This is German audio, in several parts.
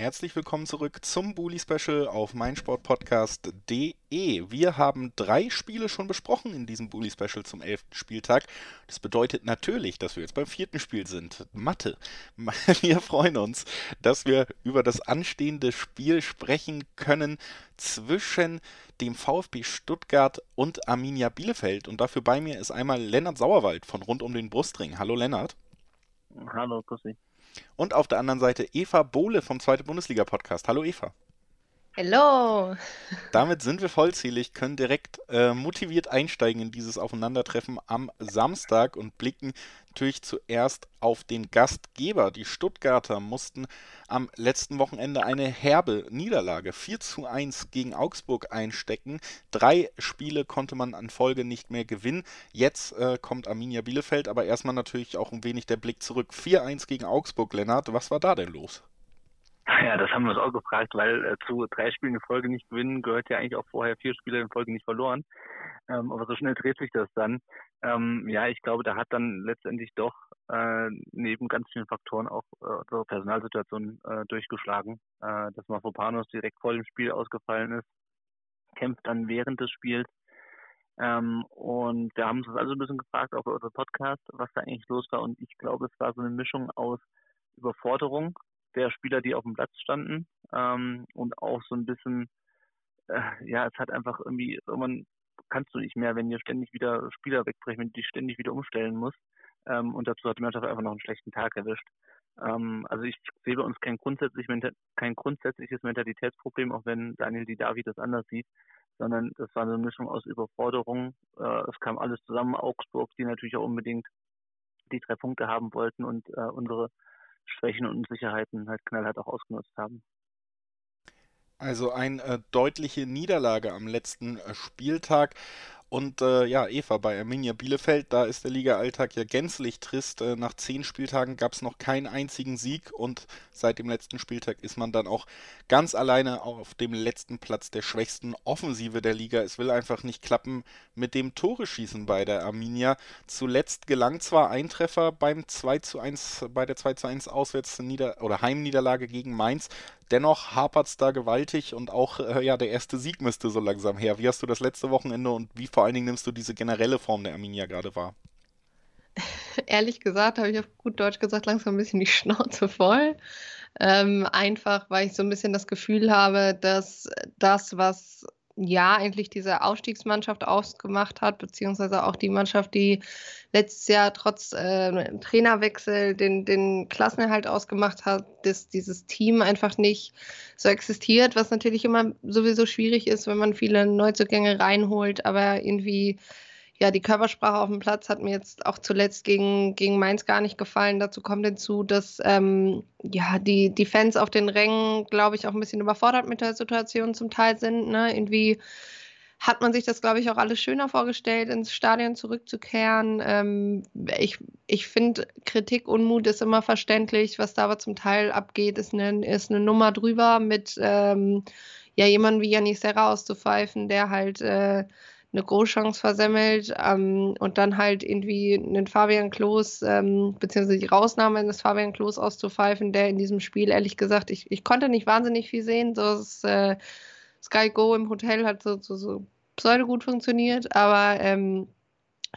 Herzlich willkommen zurück zum Bully Special auf meinsportpodcast.de. Wir haben drei Spiele schon besprochen in diesem Bully Special zum elften Spieltag. Das bedeutet natürlich, dass wir jetzt beim vierten Spiel sind. Mathe. Wir freuen uns, dass wir über das anstehende Spiel sprechen können zwischen dem VfB Stuttgart und Arminia Bielefeld. Und dafür bei mir ist einmal Lennart Sauerwald von rund um den Brustring. Hallo Lennart. Hallo, grüß dich. Und auf der anderen Seite Eva Bohle vom Zweite Bundesliga-Podcast. Hallo Eva. Hallo. Damit sind wir vollzählig, können direkt äh, motiviert einsteigen in dieses Aufeinandertreffen am Samstag und blicken natürlich zuerst auf den Gastgeber. Die Stuttgarter mussten am letzten Wochenende eine herbe Niederlage 4 zu 1 gegen Augsburg einstecken. Drei Spiele konnte man an Folge nicht mehr gewinnen. Jetzt äh, kommt Arminia Bielefeld, aber erstmal natürlich auch ein wenig der Blick zurück. 4-1 gegen Augsburg, Lennart. Was war da denn los? Ja, das haben wir uns auch gefragt, weil äh, zu drei Spielen in Folge nicht gewinnen gehört ja eigentlich auch vorher vier Spiele in Folge nicht verloren. Ähm, aber so schnell dreht sich das dann. Ähm, ja, ich glaube, da hat dann letztendlich doch äh, neben ganz vielen Faktoren auch äh, so Personalsituation äh, durchgeschlagen, äh, dass Mafropanos direkt vor dem Spiel ausgefallen ist, kämpft dann während des Spiels. Ähm, und da haben wir uns also ein bisschen gefragt, auch bei unserem Podcast, was da eigentlich los war. Und ich glaube, es war so eine Mischung aus Überforderung der Spieler, die auf dem Platz standen ähm, und auch so ein bisschen, äh, ja, es hat einfach irgendwie, irgendwann kannst du nicht mehr, wenn dir ständig wieder Spieler wegbrechen, wenn du dich ständig wieder umstellen musst. Ähm, und dazu hat die Mannschaft einfach noch einen schlechten Tag erwischt. Ähm, also ich sehe bei uns kein, grundsätzlich, kein grundsätzliches Mentalitätsproblem, auch wenn Daniel Didavi das anders sieht, sondern das war eine Mischung aus Überforderung. Äh, es kam alles zusammen. Augsburg, die natürlich auch unbedingt die drei Punkte haben wollten und äh, unsere Schwächen und Unsicherheiten halt knallhart auch ausgenutzt haben. Also eine äh, deutliche Niederlage am letzten äh, Spieltag. Und äh, ja, Eva, bei Arminia Bielefeld, da ist der Liga-Alltag ja gänzlich trist. Äh, nach zehn Spieltagen gab es noch keinen einzigen Sieg und seit dem letzten Spieltag ist man dann auch ganz alleine auf dem letzten Platz der schwächsten Offensive der Liga. Es will einfach nicht klappen mit dem Tore-Schießen bei der Arminia. Zuletzt gelang zwar ein Treffer beim 2 zu 1, bei der 2 zu 1 Auswärts- oder Heimniederlage gegen Mainz. Dennoch hapert es da gewaltig und auch äh, ja, der erste Sieg müsste so langsam her. Wie hast du das letzte Wochenende und wie vor allen Dingen nimmst du diese generelle Form der Arminia gerade wahr? Ehrlich gesagt habe ich auf gut Deutsch gesagt langsam ein bisschen die Schnauze voll. Ähm, einfach, weil ich so ein bisschen das Gefühl habe, dass das, was ja eigentlich diese Aufstiegsmannschaft ausgemacht hat, beziehungsweise auch die Mannschaft, die letztes Jahr trotz äh, Trainerwechsel den, den Klassenerhalt ausgemacht hat, dass dieses Team einfach nicht so existiert, was natürlich immer sowieso schwierig ist, wenn man viele Neuzugänge reinholt, aber irgendwie ja, die Körpersprache auf dem Platz hat mir jetzt auch zuletzt gegen, gegen Mainz gar nicht gefallen. Dazu kommt hinzu, dass ähm, ja, die, die Fans auf den Rängen, glaube ich, auch ein bisschen überfordert mit der Situation zum Teil sind. Ne? Irgendwie hat man sich das, glaube ich, auch alles schöner vorgestellt, ins Stadion zurückzukehren. Ähm, ich ich finde, Kritik, Unmut ist immer verständlich. Was da aber zum Teil abgeht, ist eine, ist eine Nummer drüber mit ähm, ja, jemandem wie Janis Serra auszupfeifen, der halt äh, eine Großchance versemmelt ähm, und dann halt irgendwie einen Fabian Klos, ähm, beziehungsweise die Rausnahme eines Fabian Klos auszupfeifen, der in diesem Spiel, ehrlich gesagt, ich, ich konnte nicht wahnsinnig viel sehen. So das, äh, Sky Go im Hotel hat so, so, so pseudo gut funktioniert, aber ähm,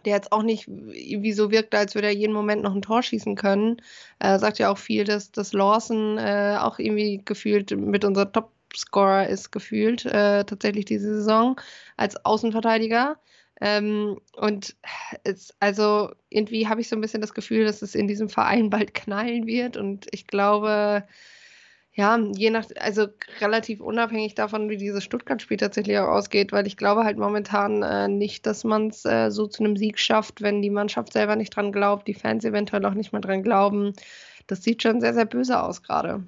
der jetzt auch nicht wie so wirkt, als würde er jeden Moment noch ein Tor schießen können. Er sagt ja auch viel, dass, dass Lawson äh, auch irgendwie gefühlt mit unserer Top Topscorer ist gefühlt, äh, tatsächlich diese Saison als Außenverteidiger. Ähm, und es, also irgendwie habe ich so ein bisschen das Gefühl, dass es in diesem Verein bald knallen wird. Und ich glaube, ja, je nach, also relativ unabhängig davon, wie dieses Stuttgart-Spiel tatsächlich auch ausgeht, weil ich glaube halt momentan äh, nicht, dass man es äh, so zu einem Sieg schafft, wenn die Mannschaft selber nicht dran glaubt, die Fans eventuell auch nicht mehr dran glauben. Das sieht schon sehr, sehr böse aus gerade.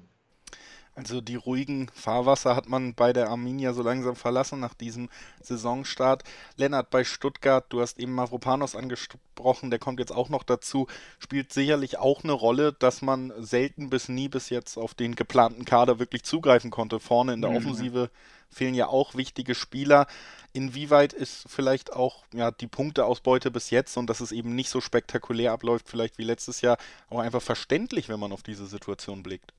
Also die ruhigen Fahrwasser hat man bei der Arminia so langsam verlassen nach diesem Saisonstart. Lennart bei Stuttgart, du hast eben Mavropanos angesprochen, der kommt jetzt auch noch dazu, spielt sicherlich auch eine Rolle, dass man selten bis nie bis jetzt auf den geplanten Kader wirklich zugreifen konnte. Vorne in der mhm. Offensive fehlen ja auch wichtige Spieler. Inwieweit ist vielleicht auch ja, die Punkteausbeute bis jetzt und dass es eben nicht so spektakulär abläuft, vielleicht wie letztes Jahr, auch einfach verständlich, wenn man auf diese Situation blickt?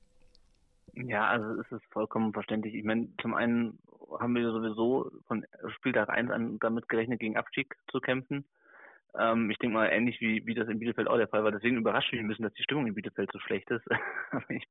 Ja, also es ist vollkommen verständlich. Ich meine, zum einen haben wir sowieso von Spieltag 1 an damit gerechnet, gegen Abstieg zu kämpfen. Ähm, ich denke mal, ähnlich wie, wie das in Bielefeld auch der Fall war. Deswegen überrascht mich ein bisschen, dass die Stimmung in Bielefeld so schlecht ist. ich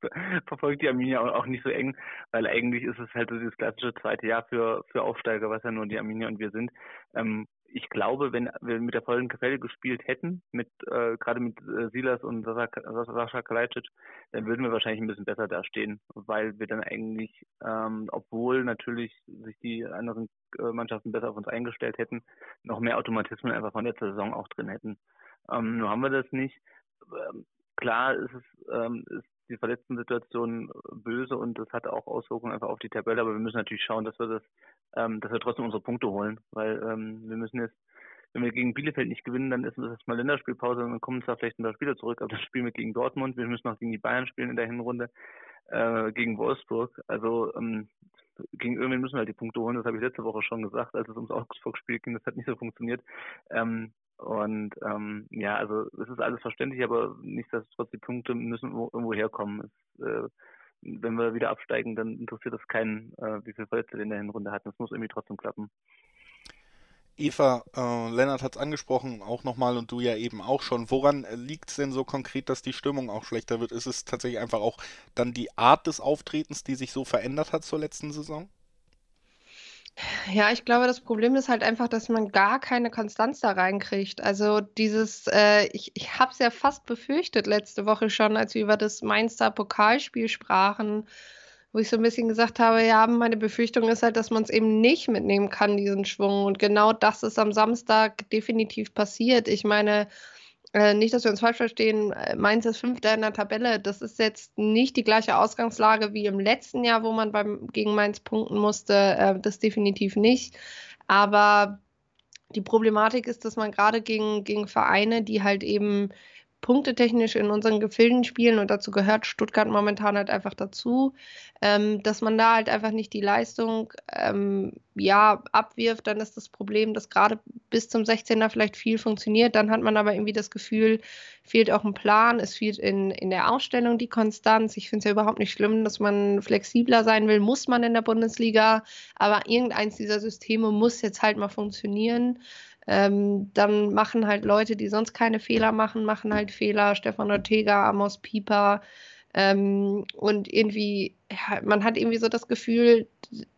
verfolge die Arminia auch, auch nicht so eng, weil eigentlich ist es halt so dieses klassische zweite Jahr für, für Aufsteiger, was ja nur die Arminia und wir sind. Ähm, ich glaube, wenn wir mit der vollen Kapelle gespielt hätten, mit äh, gerade mit äh, Silas und Sascha Kalajdzic, dann würden wir wahrscheinlich ein bisschen besser dastehen, weil wir dann eigentlich, ähm, obwohl natürlich sich die anderen äh, Mannschaften besser auf uns eingestellt hätten, noch mehr Automatismen einfach von der Saison auch drin hätten. Ähm, nur haben wir das nicht. Ähm, klar ist es ähm, ist die verletzten Situation böse und das hat auch Auswirkungen einfach auf die Tabelle, aber wir müssen natürlich schauen, dass wir das, ähm, dass wir trotzdem unsere Punkte holen, weil ähm, wir müssen jetzt, wenn wir gegen Bielefeld nicht gewinnen, dann ist das erstmal Länderspielpause und dann kommen zwar vielleicht ein paar Spieler zurück, aber dann spielen wir gegen Dortmund, wir müssen auch gegen die Bayern spielen in der Hinrunde, äh, gegen Wolfsburg, also ähm, gegen Irmin müssen wir halt die Punkte holen, das habe ich letzte Woche schon gesagt, als es ums Augsburg-Spiel ging, das hat nicht so funktioniert. Ähm, und ähm, ja, also es ist alles verständlich, aber nichtsdestotrotz die Punkte müssen irgendwo herkommen. Es, äh, wenn wir wieder absteigen, dann interessiert es keinen, äh, wie viele Verletzte in der Hinrunde hatten. Es muss irgendwie trotzdem klappen. Eva, äh, Lennart hat es angesprochen, auch nochmal und du ja eben auch schon. Woran liegt es denn so konkret, dass die Stimmung auch schlechter wird? Ist es tatsächlich einfach auch dann die Art des Auftretens, die sich so verändert hat zur letzten Saison? Ja, ich glaube, das Problem ist halt einfach, dass man gar keine Konstanz da reinkriegt. Also dieses, äh, ich, ich habe es ja fast befürchtet letzte Woche schon, als wir über das Mainzer Pokalspiel sprachen, wo ich so ein bisschen gesagt habe, ja, meine Befürchtung ist halt, dass man es eben nicht mitnehmen kann, diesen Schwung. Und genau das ist am Samstag definitiv passiert. Ich meine, äh, nicht, dass wir uns falsch verstehen, äh, Mainz ist Fünfter in der Tabelle. Das ist jetzt nicht die gleiche Ausgangslage wie im letzten Jahr, wo man beim, gegen Mainz punkten musste. Äh, das definitiv nicht. Aber die Problematik ist, dass man gerade gegen, gegen Vereine, die halt eben punktetechnisch in unseren Gefilden spielen und dazu gehört Stuttgart momentan halt einfach dazu, ähm, dass man da halt einfach nicht die Leistung ähm, ja abwirft, dann ist das Problem, dass gerade bis zum 16er vielleicht viel funktioniert, dann hat man aber irgendwie das Gefühl, fehlt auch ein Plan, es fehlt in, in der Ausstellung die Konstanz. Ich finde es ja überhaupt nicht schlimm, dass man flexibler sein will, muss man in der Bundesliga, aber irgendeins dieser Systeme muss jetzt halt mal funktionieren. Ähm, dann machen halt Leute, die sonst keine Fehler machen, machen halt Fehler. Stefan Ortega, Amos Pieper. Ähm, und irgendwie, man hat irgendwie so das Gefühl,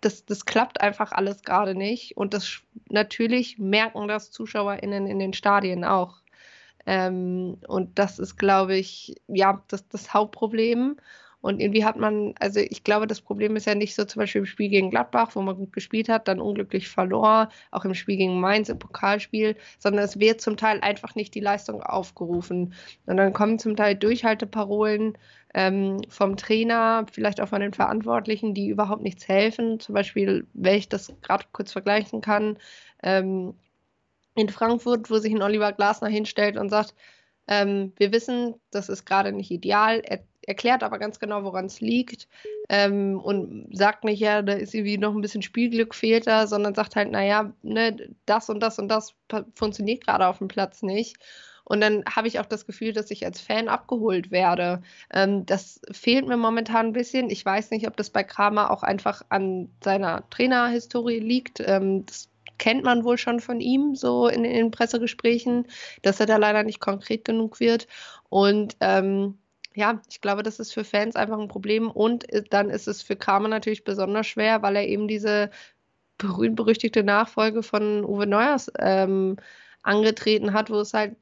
das, das klappt einfach alles gerade nicht. Und das natürlich merken das ZuschauerInnen in den Stadien auch. Ähm, und das ist, glaube ich, ja, das, das Hauptproblem. Und irgendwie hat man, also ich glaube, das Problem ist ja nicht so zum Beispiel im Spiel gegen Gladbach, wo man gut gespielt hat, dann unglücklich verlor, auch im Spiel gegen Mainz im Pokalspiel, sondern es wird zum Teil einfach nicht die Leistung aufgerufen. Und dann kommen zum Teil Durchhalteparolen ähm, vom Trainer, vielleicht auch von den Verantwortlichen, die überhaupt nichts helfen. Zum Beispiel, wenn ich das gerade kurz vergleichen kann, ähm, in Frankfurt, wo sich ein Oliver Glasner hinstellt und sagt, ähm, wir wissen, das ist gerade nicht ideal. Er erklärt aber ganz genau, woran es liegt ähm, und sagt nicht, ja, da ist irgendwie noch ein bisschen Spielglück fehlt da, sondern sagt halt, naja, ne, das und das und das funktioniert gerade auf dem Platz nicht. Und dann habe ich auch das Gefühl, dass ich als Fan abgeholt werde. Ähm, das fehlt mir momentan ein bisschen. Ich weiß nicht, ob das bei Kramer auch einfach an seiner Trainerhistorie liegt. Ähm, das kennt man wohl schon von ihm, so in, den Pressegesprächen, dass er da leider nicht konkret genug wird. Und ähm, ja, ich glaube, das ist für Fans einfach ein Problem und äh, dann ist es für Kramer natürlich besonders schwer, weil er eben diese berühmt-berüchtigte Nachfolge von Uwe Neuers ähm, angetreten hat, wo es halt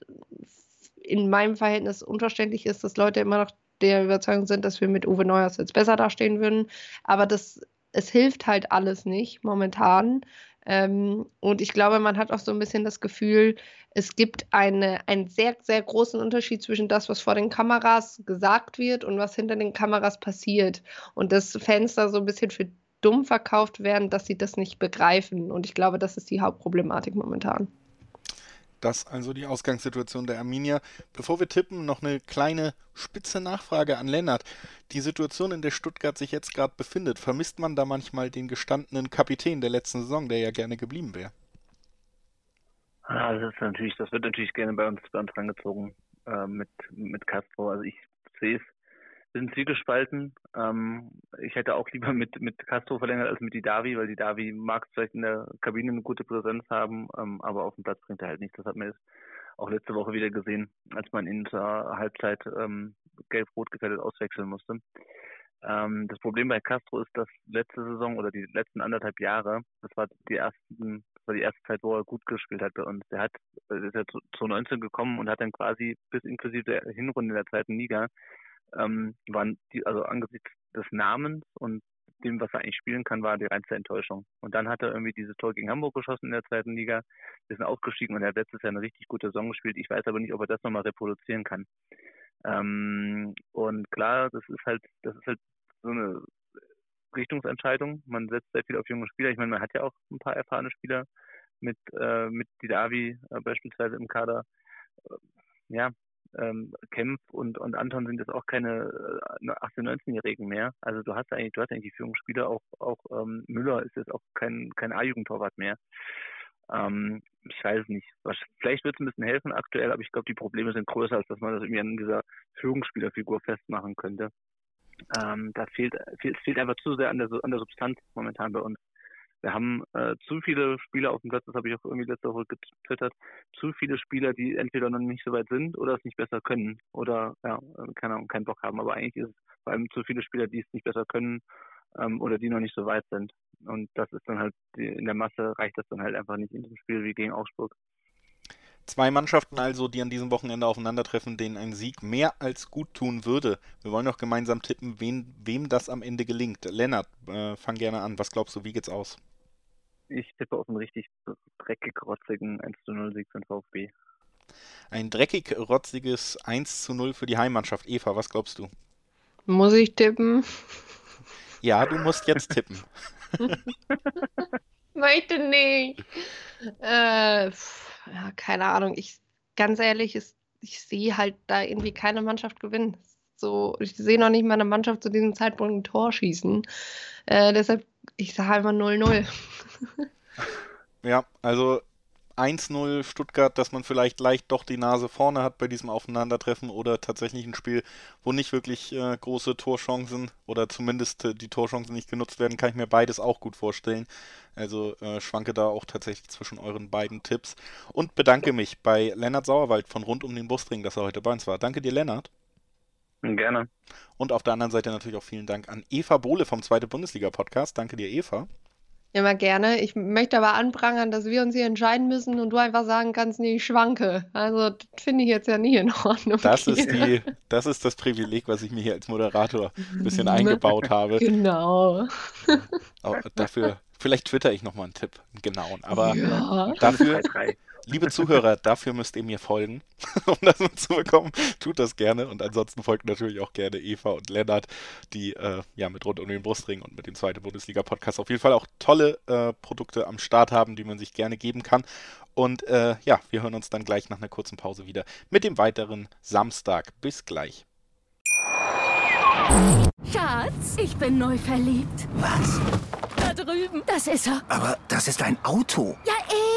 in meinem Verhältnis unverständlich ist, dass Leute immer noch der Überzeugung sind, dass wir mit Uwe Neuers jetzt besser dastehen würden. Aber das, es hilft halt alles nicht momentan. Ähm, und ich glaube, man hat auch so ein bisschen das Gefühl, es gibt eine, einen sehr, sehr großen Unterschied zwischen das, was vor den Kameras gesagt wird und was hinter den Kameras passiert. Und dass Fans da so ein bisschen für dumm verkauft werden, dass sie das nicht begreifen. Und ich glaube, das ist die Hauptproblematik momentan. Das also die Ausgangssituation der Arminia. Bevor wir tippen, noch eine kleine spitze Nachfrage an Lennart. Die Situation, in der Stuttgart sich jetzt gerade befindet, vermisst man da manchmal den gestandenen Kapitän der letzten Saison, der ja gerne geblieben wäre? Ah, das ist natürlich, das wird natürlich gerne bei uns, bei uns rangezogen äh, mit, mit Castro. Also ich sehe es sind zwiegespalten. Ähm, ich hätte auch lieber mit, mit Castro verlängert als mit Didavi, weil Didavi mag vielleicht in der Kabine eine gute Präsenz haben, ähm, aber auf dem Platz bringt er halt nichts. Das hat man jetzt auch letzte Woche wieder gesehen, als man ihn zur Halbzeit ähm, gelb-rot gefährdet auswechseln musste. Ähm, das Problem bei Castro ist, dass letzte Saison oder die letzten anderthalb Jahre, das war die ersten, das war die erste Zeit, wo er gut gespielt hat bei uns. Der hat, ist ja zu, zu 19 gekommen und hat dann quasi bis inklusive der Hinrunde der zweiten Liga ähm, waren die, also angesichts des Namens und dem, was er eigentlich spielen kann, war die reinste Enttäuschung. Und dann hat er irgendwie dieses Tor gegen Hamburg geschossen in der zweiten Liga. Wir sind aufgestiegen und er hat letztes Jahr eine richtig gute Saison gespielt. Ich weiß aber nicht, ob er das nochmal reproduzieren kann. Ähm, und klar, das ist halt, das ist halt so eine Richtungsentscheidung. Man setzt sehr viel auf junge Spieler. Ich meine, man hat ja auch ein paar erfahrene Spieler mit, äh, mit Didavi äh, beispielsweise im Kader. Äh, ja, ähm, Kempf und, und Anton sind jetzt auch keine äh, 18-, 19-Jährigen mehr. Also du hast eigentlich, du hast eigentlich Führungsspieler, auch, auch ähm, Müller ist jetzt auch kein, kein A-Jugendtorwart mehr. Ähm, ich weiß nicht. Vielleicht wird es ein bisschen helfen aktuell, aber ich glaube, die Probleme sind größer, als dass man das irgendwie an dieser Führungsspielerfigur festmachen könnte. Ähm, da fehlt, fehlt, fehlt einfach zu sehr an der, an der Substanz momentan bei uns. Wir haben äh, zu viele Spieler auf dem Platz, das habe ich auch irgendwie letzte Woche getwittert, zu viele Spieler, die entweder noch nicht so weit sind oder es nicht besser können oder ja, äh, keine Ahnung, keinen Bock haben. Aber eigentlich ist es vor allem zu viele Spieler, die es nicht besser können ähm, oder die noch nicht so weit sind. Und das ist dann halt, die, in der Masse reicht das dann halt einfach nicht in diesem Spiel wie gegen Augsburg. Zwei Mannschaften also, die an diesem Wochenende aufeinandertreffen, denen ein Sieg mehr als gut tun würde. Wir wollen noch gemeinsam tippen, wen, wem das am Ende gelingt. Lennart, äh, fang gerne an. Was glaubst du, wie geht's aus? Ich tippe auf einen richtig dreckig rotzigen 1 zu 0 Sieg für den VfB. Ein dreckig rotziges 1 zu 0 für die Heimmannschaft. Eva, was glaubst du? Muss ich tippen? Ja, du musst jetzt tippen. Möchte nicht. Äh, ja, keine Ahnung. Ich, ganz ehrlich, ist, ich sehe halt da irgendwie keine Mannschaft gewinnen. So, ich sehe noch nicht mal eine Mannschaft zu diesem Zeitpunkt ein Tor schießen. Äh, deshalb, ich sage einfach 0-0. ja, also 1-0 Stuttgart, dass man vielleicht leicht doch die Nase vorne hat bei diesem Aufeinandertreffen oder tatsächlich ein Spiel, wo nicht wirklich äh, große Torchancen oder zumindest äh, die Torchancen nicht genutzt werden, kann ich mir beides auch gut vorstellen. Also äh, schwanke da auch tatsächlich zwischen euren beiden Tipps und bedanke mich bei Lennart Sauerwald von Rund um den Busring, dass er heute bei uns war. Danke dir, Lennart. Gerne. Und auf der anderen Seite natürlich auch vielen Dank an Eva Bohle vom Zweite Bundesliga Podcast. Danke dir, Eva. Immer gerne. Ich möchte aber anprangern, dass wir uns hier entscheiden müssen und du einfach sagen kannst, nee, ich schwanke. Also das finde ich jetzt ja nie in Ordnung. Das ist, die, das ist das Privileg, was ich mir hier als Moderator ein bisschen eingebaut habe. Genau. Aber dafür, vielleicht twitter ich nochmal einen Tipp, einen genauen. Aber ja. dafür, liebe Zuhörer, dafür müsst ihr mir folgen, um das mitzubekommen. Tut das gerne und ansonsten folgt natürlich auch gerne Eva und Lennart, die äh, ja mit rund um den Brustring und mit dem zweiten Bundesliga-Podcast auf jeden Fall auch tolle äh, Produkte am Start haben, die man sich gerne geben kann. Und äh, ja, wir hören uns dann gleich nach einer kurzen Pause wieder mit dem weiteren Samstag. Bis gleich. Schatz, ich bin neu verliebt. Was? Da drüben. Das ist er. Aber das ist ein Auto. Ja,